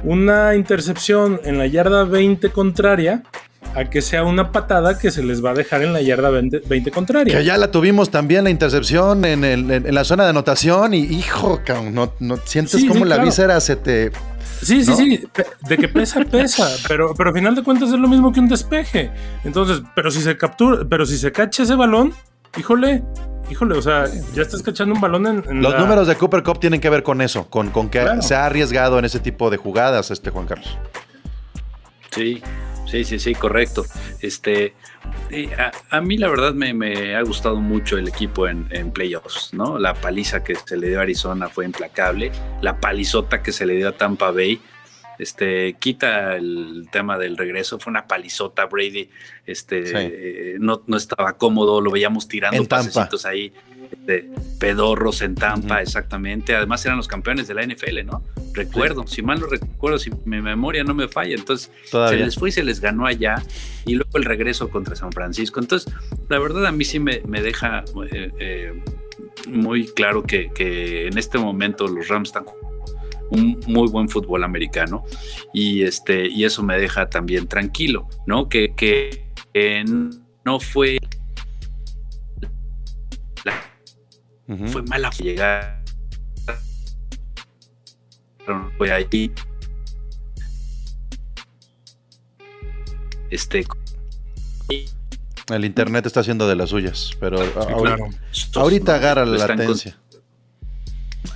[SPEAKER 3] una intercepción en la yarda 20 contraria a que sea una patada que se les va a dejar en la yarda 20, 20 contraria.
[SPEAKER 2] Que ya la tuvimos también la intercepción en, el- en- en la zona de anotación y hijo, no, no sientes
[SPEAKER 3] Sí,
[SPEAKER 2] como
[SPEAKER 3] sí,
[SPEAKER 2] la
[SPEAKER 3] claro.
[SPEAKER 2] víscera se te...
[SPEAKER 3] Sí, sí,
[SPEAKER 2] ¿no?
[SPEAKER 3] sí, de que pesa, pesa, pero, pero al final de cuentas es lo mismo que un despeje. Entonces, pero si se captura, pero si se cacha ese balón, híjole, híjole, o sea, ya estás cachando un balón en, en
[SPEAKER 2] Los
[SPEAKER 3] la-
[SPEAKER 2] números de Cooper Cup tienen que ver con eso, con, con que
[SPEAKER 3] Claro.
[SPEAKER 2] se ha arriesgado en ese tipo de jugadas, este Juan Carlos.
[SPEAKER 4] Sí, sí, sí, sí, correcto. Este, a, a mí la verdad me, me ha gustado mucho el equipo en, en playoffs, ¿no? La paliza que se le dio a Arizona fue implacable, la palizota que se le dio a Tampa Bay. Este, quita el tema del regreso, fue una palizota, Brady, este,
[SPEAKER 2] Sí.
[SPEAKER 4] eh, no, no estaba cómodo, lo veíamos tirando pasecitos ahí, este, pedorros en Tampa, exactamente, además eran los campeones de la NFL, ¿no? Recuerdo, si mal no recuerdo, si mi memoria no me falla, entonces se les fue y se les ganó allá y luego el regreso contra San Francisco. Entonces, la verdad a mí sí me, me deja eh, eh, muy claro que, que en este momento los Rams están un muy buen fútbol americano y este y eso me deja también tranquilo, ¿no? Que, que, no fue
[SPEAKER 2] Ujú.
[SPEAKER 4] fue mala llegar fue ahí este
[SPEAKER 2] El internet está haciendo de las suyas, pero ahorita,
[SPEAKER 3] claro.
[SPEAKER 2] ahorita agarra la
[SPEAKER 4] con-
[SPEAKER 2] latencia.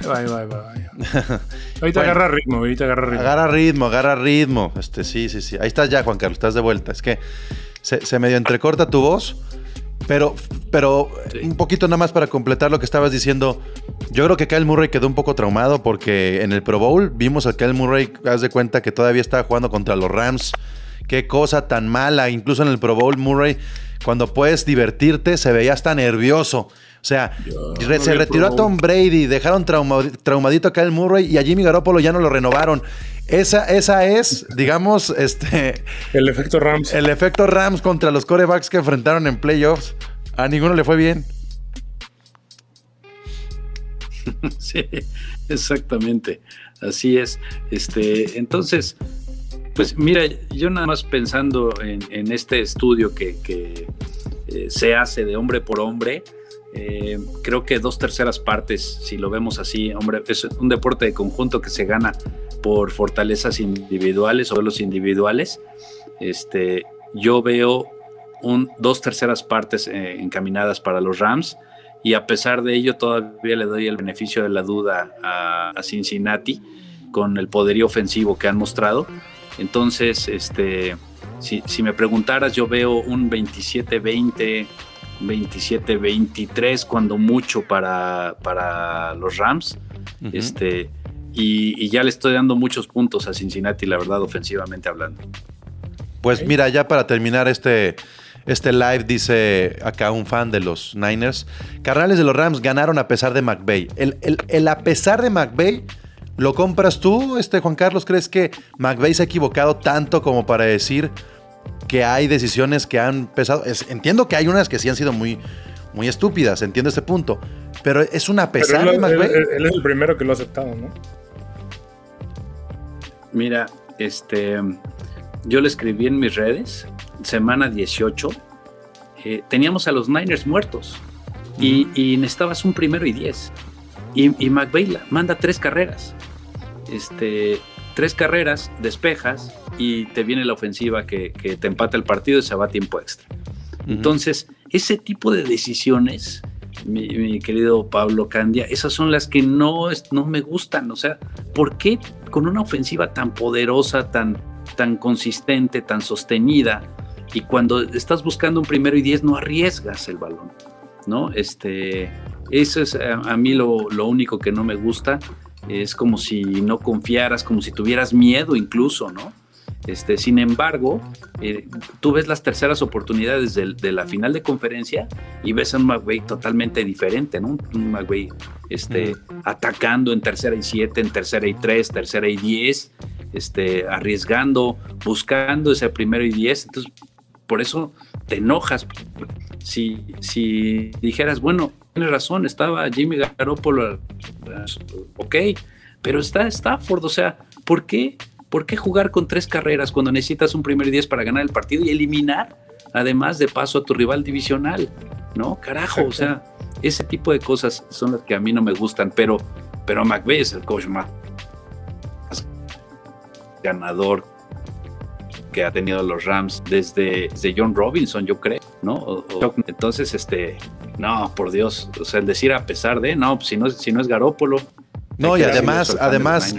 [SPEAKER 3] Ahí va, ahí va, ahí va. Ahorita
[SPEAKER 2] Bueno.
[SPEAKER 3] agarra ritmo, ahorita agarra ritmo.
[SPEAKER 2] Agarra ritmo, agarra ritmo. Este, sí, sí, sí. Ahí estás ya, Juan Carlos, estás de vuelta. Es que se, se medio entrecorta tu voz, pero, pero
[SPEAKER 4] Sí.
[SPEAKER 2] un poquito nada más para completar lo que estabas diciendo. Yo creo que Kyle Murray quedó un poco traumado porque en el Pro Bowl vimos a Kyle Murray, haz de cuenta que todavía estaba jugando contra los Rams. Qué cosa tan mala. Incluso en el Pro Bowl, Murray, cuando puedes divertirte, se veía hasta nervioso. O sea, se retiró a Tom Brady, dejaron trauma- traumadito a Kyle Murray y a Jimmy Garoppolo ya no lo renovaron. Esa, esa es, digamos, este,
[SPEAKER 3] El efecto Rams.
[SPEAKER 2] el efecto Rams contra los corebacks que enfrentaron en playoffs. A ninguno le fue bien.
[SPEAKER 4] Sí, exactamente. Así es. Este, entonces, pues mira, yo nada más pensando en, en este estudio que, que, eh, se hace de hombre por hombre, eh, creo que dos terceras partes, si lo vemos así, hombre, es un deporte de conjunto que se gana por fortalezas individuales o los individuales. Este, yo veo un, dos terceras partes eh, encaminadas para los Rams y a pesar de ello todavía le doy el beneficio de la duda a, a Cincinnati con el poderío ofensivo que han mostrado. Entonces, este, si, si me preguntaras, yo veo un 27-20, 27-23 cuando mucho para, para los Rams. Este, y, y ya le estoy dando muchos puntos a Cincinnati, la verdad, ofensivamente hablando.
[SPEAKER 2] Pues mira, ya para terminar este, este live, dice acá un fan de los Niners, carnales de los Rams ganaron a pesar de McVay. El, el- el a pesar de McVay, ¿lo compras tú, este Juan Carlos? ¿Crees que McVay se ha equivocado tanto como para decir que hay decisiones que han pesado? Es- entiendo que hay unas que sí han sido muy, muy estúpidas, entiendo este punto, pero es una a
[SPEAKER 3] Pero
[SPEAKER 2] pesar
[SPEAKER 3] él, él-
[SPEAKER 2] McVay.
[SPEAKER 3] él- él es el primero que lo ha aceptado, ¿no?
[SPEAKER 4] Mira, este, yo le escribí en mis redes, semana 18, eh, teníamos a los Niners muertos y, y necesitabas un primero y 10. Y, y la- manda tres carreras. Este, tres carreras, despejas y te viene la ofensiva que, que te empata el partido y se va a tiempo extra. Entonces, ese tipo de decisiones, mi, mi querido Pablo Candia, esas son las que no, es- no me gustan. O sea, ¿por qué con una ofensiva tan poderosa, tan, tan consistente, tan sostenida, y cuando estás buscando un primero y diez no arriesgas el balón? ¿No? Este, eso es a, a mí lo, lo único que no me gusta. Es como si no confiaras, como si tuvieras miedo incluso, ¿no? Este, sin embargo, eh, tú ves las terceras oportunidades de, la final de conferencia y ves a un McVay totalmente diferente, ¿no? Un McVay este, atacando en tercera y siete, en tercera y tres, tercera y diez, este, arriesgando, buscando ese primero y diez. Entonces, por eso te enojas. Si, si dijeras, bueno, tienes razón, estaba Jimmy Garoppolo, ok, pero está Stafford, o sea, ¿por qué? ¿Por qué jugar con tres carreras cuando necesitas un primer 10 para ganar el partido y eliminar, además de paso, a tu rival divisional? ¿No? Carajo, o sea, ese tipo de cosas son las que a mí no me gustan, pero, pero McVeigh es el coach más ganador que ha tenido los Rams desde, desde John Robinson, yo creo, ¿no? O- o- entonces, este, no, por Dios, o sea, el decir a pesar de, no, pues, si no, es- si no es Garópolo.
[SPEAKER 2] No, y además, además,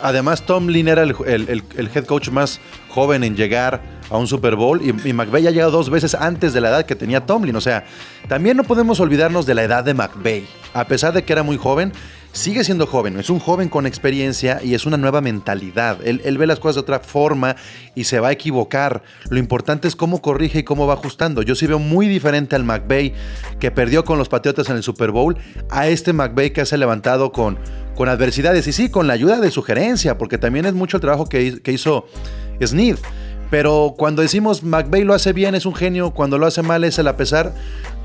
[SPEAKER 2] además Tomlin era el, el- el- el head coach más joven en llegar a un Super Bowl y, y McVay ha llegado dos veces antes de la edad que tenía Tomlin. O sea, también no podemos olvidarnos de la edad de McVay. A pesar de que era muy joven, sigue siendo joven. Es un joven con experiencia y es una nueva mentalidad. Él, ve las cosas de otra forma y se va a equivocar. Lo importante es cómo corrige y cómo va ajustando. Yo sí veo muy diferente al McVay que perdió con los Patriotas en el Super Bowl a este McVay que se ha levantado con, con adversidades y sí, con la ayuda de sugerencia, porque también es mucho el trabajo que, que hizo Snead. Pero cuando decimos McVay lo hace bien, es un genio, cuando lo hace mal es el a pesar,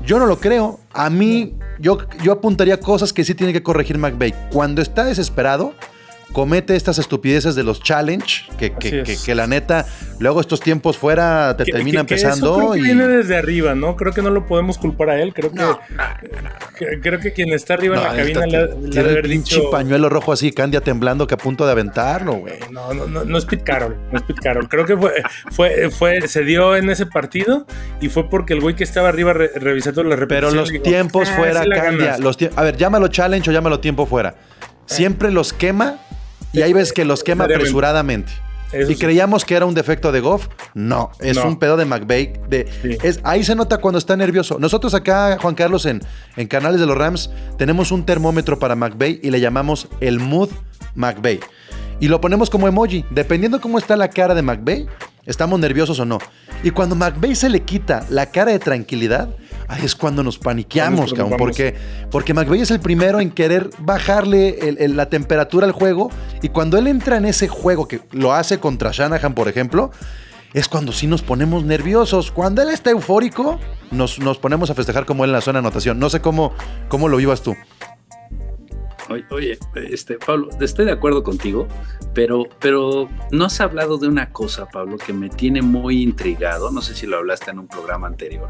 [SPEAKER 2] yo no lo creo. A mí, yo, yo apuntaría cosas que sí tiene que corregir McVay. Cuando está desesperado, comete estas estupideces de los challenge, que, que, que- que la neta, luego estos tiempos fuera te
[SPEAKER 3] Que-
[SPEAKER 2] termina
[SPEAKER 3] que- que eso
[SPEAKER 2] empezando.
[SPEAKER 3] creo que
[SPEAKER 2] y...
[SPEAKER 3] viene desde arriba, ¿no? Creo que no lo podemos culpar a él. Creo que,
[SPEAKER 2] No,
[SPEAKER 3] que- creo que quien está arriba en la cabina le, le
[SPEAKER 2] tiene el pinche
[SPEAKER 3] dicho.
[SPEAKER 2] pañuelo rojo así, Candia temblando que a punto de aventarlo, güey.
[SPEAKER 3] No, no, no, no es Pete Carroll, no es Pete Carroll. Creo que fue, fue, fue, se dio en ese partido y fue porque el güey que estaba arriba re- revisando la
[SPEAKER 2] Pero
[SPEAKER 3] repetición.
[SPEAKER 2] los
[SPEAKER 3] dijo,
[SPEAKER 2] tiempos
[SPEAKER 3] "Ah,
[SPEAKER 2] fuera, Candia.
[SPEAKER 3] ganas".
[SPEAKER 2] Los tie- a ver, llámalo challenge o llámalo tiempo fuera. Siempre los quema y hay veces que los quema apresuradamente.
[SPEAKER 3] Eso
[SPEAKER 2] y
[SPEAKER 3] sí.
[SPEAKER 2] creíamos que era un defecto de Goff. No, es
[SPEAKER 3] No.
[SPEAKER 2] un pedo de McVay. De,
[SPEAKER 3] Sí.
[SPEAKER 2] es, ahí se nota cuando está nervioso. Nosotros acá, Juan Carlos, en, en canales de los Rams, tenemos un termómetro para McVay y le llamamos el Mood McVay. Y lo ponemos como emoji. Dependiendo cómo está la cara de McVay, estamos nerviosos o no. Y cuando McVay se le quita la cara de tranquilidad, ahí es cuando nos paniqueamos, cabrón. Porque, porque McVay es el primero en querer bajarle el- el- la temperatura al juego. Y cuando él entra en ese juego, que lo hace contra Shanahan, por ejemplo, es cuando sí nos ponemos nerviosos. Cuando él está eufórico, nos, nos ponemos a festejar como él en la zona de anotación. No sé cómo, cómo lo vivas tú.
[SPEAKER 4] Oye, oye, este, Pablo, estoy de acuerdo contigo, pero, pero no has hablado de una cosa, Pablo, que me tiene muy intrigado. No sé si lo hablaste en un programa anterior.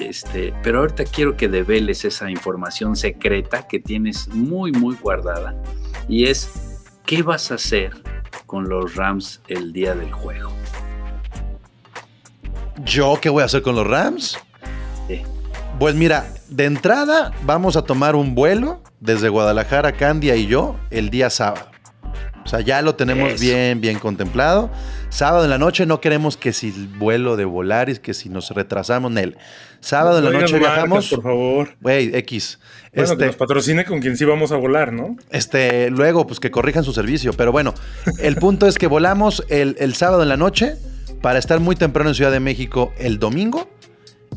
[SPEAKER 4] Este, pero ahorita quiero que develes esa información secreta que tienes muy, muy guardada. Y es, ¿qué vas a hacer con los Rams el día del juego?
[SPEAKER 2] ¿Yo qué voy a hacer con los Rams?
[SPEAKER 4] Sí.
[SPEAKER 2] Pues mira, de entrada vamos a tomar un vuelo desde Guadalajara, Candia y yo, el día sábado. O sea, ya lo tenemos
[SPEAKER 4] Eso.
[SPEAKER 2] bien, bien contemplado. Sábado en la noche no queremos que si el vuelo de Volaris, que si nos retrasamos, Nel. Sábado en la
[SPEAKER 3] No
[SPEAKER 2] noche
[SPEAKER 3] marcas,
[SPEAKER 2] viajamos.
[SPEAKER 3] por favor.
[SPEAKER 2] Güey, X.
[SPEAKER 3] Bueno, que
[SPEAKER 2] este,
[SPEAKER 3] nos patrocine con quien sí vamos a volar, ¿no?
[SPEAKER 2] este, luego, pues que corrijan su servicio. Pero bueno, el punto es que volamos el, el sábado en la noche para estar muy temprano en Ciudad de México el domingo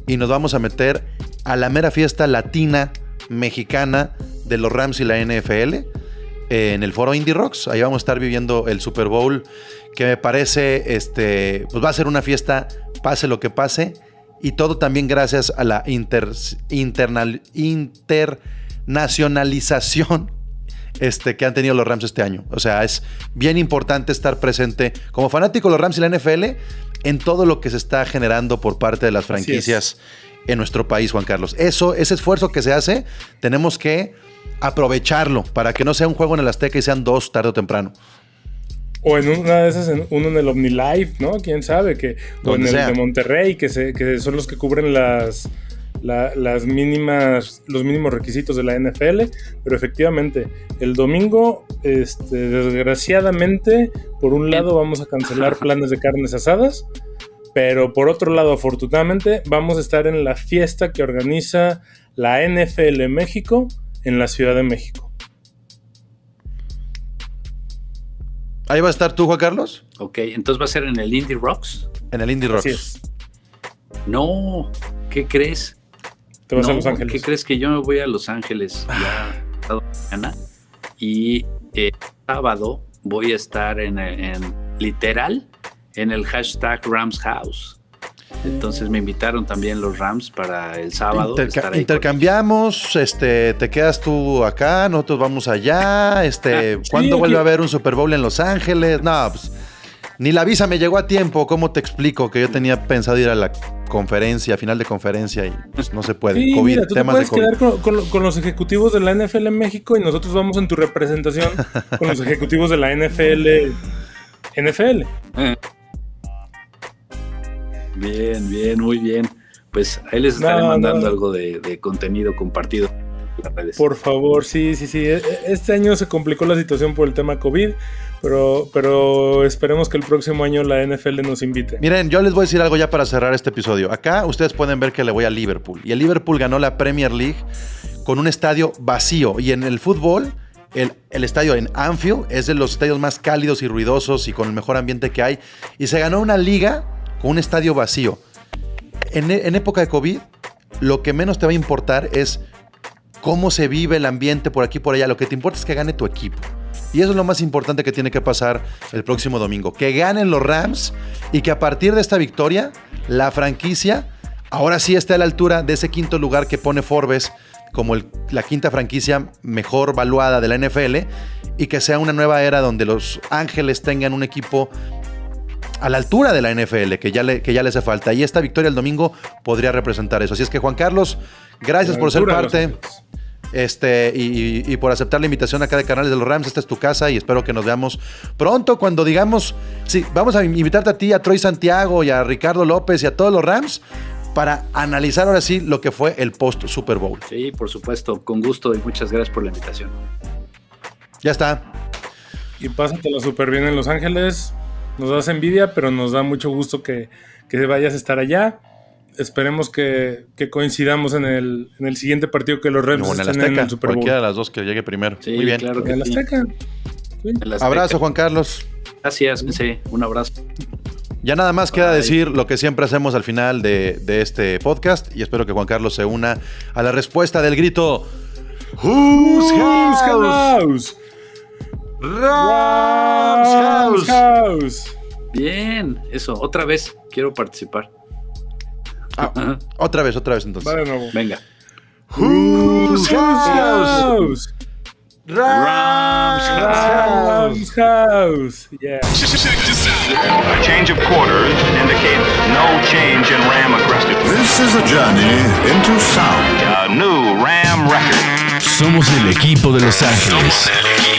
[SPEAKER 2] y nos vamos a meter a la mera fiesta latina mexicana de los Rams y la NFL en el foro Indie Rocks. Ahí vamos a estar viviendo el Super Bowl, que me parece, este, pues va a ser una fiesta, pase lo que pase, y todo también gracias a la inter- internal- internacionalización este, que han tenido los Rams este año. O sea, es bien importante estar presente como fanático de los Rams y la NFL en todo lo que se está generando por parte de las franquicias en nuestro país, Juan Carlos. Eso, ese esfuerzo que se hace, tenemos que aprovecharlo para que no sea un juego en el Azteca y sean dos tarde o temprano.
[SPEAKER 3] O en una de esas, en- uno en el OmniLife, ¿no? Quién sabe. Que, o en el
[SPEAKER 2] sea.
[SPEAKER 3] de Monterrey, que, se, que son los que cubren las, la- las mínimas, los mínimos requisitos de la NFL. Pero efectivamente, el domingo, este, desgraciadamente, por un lado vamos a cancelar planes de carnes asadas. Pero por otro lado, afortunadamente, vamos a estar en la fiesta que organiza la NFL México en la Ciudad de México.
[SPEAKER 2] Ahí va a estar tú, Juan Carlos,
[SPEAKER 4] Ok, entonces va a ser en el Indie Rocks.
[SPEAKER 2] en el Indie Rocks.
[SPEAKER 3] Así es.
[SPEAKER 4] No, ¿qué crees?
[SPEAKER 3] Te vas
[SPEAKER 4] No,
[SPEAKER 3] a Los Ángeles.
[SPEAKER 4] ¿Qué crees que yo me voy a Los Ángeles ya pasado mañana? Y eh, sábado voy a estar en, en- literal en el hashtag Rams House. Entonces me invitaron también los Rams para el sábado.
[SPEAKER 2] Interca-
[SPEAKER 4] estar ahí
[SPEAKER 2] intercambiamos, este, te quedas tú acá, nosotros vamos allá, este,
[SPEAKER 3] Sí,
[SPEAKER 2] ¿cuándo vuelve a haber un Super Bowl en Los Ángeles? No, pues, ni la visa me llegó a tiempo, ¿cómo te explico? Que yo tenía pensado ir a la conferencia, final de conferencia y pues, no se puede,
[SPEAKER 3] Sí,
[SPEAKER 2] COVID,
[SPEAKER 3] mira, tú te
[SPEAKER 2] temas de
[SPEAKER 3] puedes
[SPEAKER 2] COVID.
[SPEAKER 3] quedar con, con- con los ejecutivos de la NFL en México y nosotros vamos en tu representación con los ejecutivos de la NFL. NFL.
[SPEAKER 4] Bien, bien, muy bien. Pues ahí les estaré
[SPEAKER 3] No,
[SPEAKER 4] mandando
[SPEAKER 3] no.
[SPEAKER 4] algo de, de contenido compartido en las redes.
[SPEAKER 3] Por favor, sí, sí, sí. E- e- Este año se complicó la situación por el tema COVID, pero, pero esperemos que el próximo año la NFL nos invite.
[SPEAKER 2] Miren, yo les voy a decir algo ya para cerrar este episodio. Acá ustedes pueden ver que le voy a Liverpool. Y el Liverpool ganó la Premier League con un estadio vacío. Y en el fútbol, el, el estadio en Anfield es de los estadios más cálidos y ruidosos y con el mejor ambiente que hay. Y se ganó una liga con un estadio vacío. En, e- en época de COVID, lo que menos te va a importar es cómo se vive el ambiente por aquí por allá. Lo que te importa es que gane tu equipo. Y eso es lo más importante que tiene que pasar el próximo domingo. Que ganen los Rams y que a partir de esta victoria, la franquicia ahora sí esté a la altura de ese quinto lugar que pone Forbes como la quinta franquicia mejor valuada de la NFL y que sea una nueva era donde los Ángeles tengan un equipo a la altura de la NFL, que ya, le, que ya le hace falta. Y esta victoria el domingo podría representar eso. Así es que Juan Carlos, gracias por ser parte este, y, y- y por aceptar la invitación acá de Canales de los Rams. Esta es tu casa y espero que nos veamos pronto cuando digamos, sí, vamos a invitarte a ti, a Troy Santiago y a Ricardo López y a todos los Rams para analizar ahora sí lo que fue el post Super Bowl.
[SPEAKER 4] Sí, por supuesto, con gusto y muchas gracias por la invitación.
[SPEAKER 2] Ya está.
[SPEAKER 3] Y pásatelo súper bien en Los Ángeles. Nos das envidia, pero nos da mucho gusto que, que vayas a estar allá. Esperemos que, que coincidamos en el, en el siguiente partido que los Rams
[SPEAKER 2] O en el
[SPEAKER 3] estén en
[SPEAKER 2] Azteca,
[SPEAKER 3] el Super Bowl.
[SPEAKER 2] cualquiera de las dos que llegue primero.
[SPEAKER 4] Sí,
[SPEAKER 2] Muy bien.
[SPEAKER 4] claro que
[SPEAKER 3] En el. Azteca.
[SPEAKER 4] Azteca.
[SPEAKER 2] Abrazo, Juan Carlos.
[SPEAKER 4] Gracias, sí, un abrazo.
[SPEAKER 2] Ya nada más queda decir lo que siempre hacemos al final de, de este podcast y espero que Juan Carlos se una a la respuesta del grito Who's
[SPEAKER 3] House,
[SPEAKER 2] House? Rams
[SPEAKER 3] House.
[SPEAKER 4] Bien, eso, otra vez quiero participar.
[SPEAKER 2] Ah, otra vez, otra vez entonces.
[SPEAKER 4] Venga.
[SPEAKER 2] Who's House?
[SPEAKER 3] House,
[SPEAKER 4] Rams,
[SPEAKER 3] House, House. Yeah.
[SPEAKER 5] A change of quarters indicate no change in Ram aggressiveness.
[SPEAKER 6] This is a journey into sound.
[SPEAKER 5] A new Ram record.
[SPEAKER 1] Somos el equipo de Los Ángeles.
[SPEAKER 7] El equipo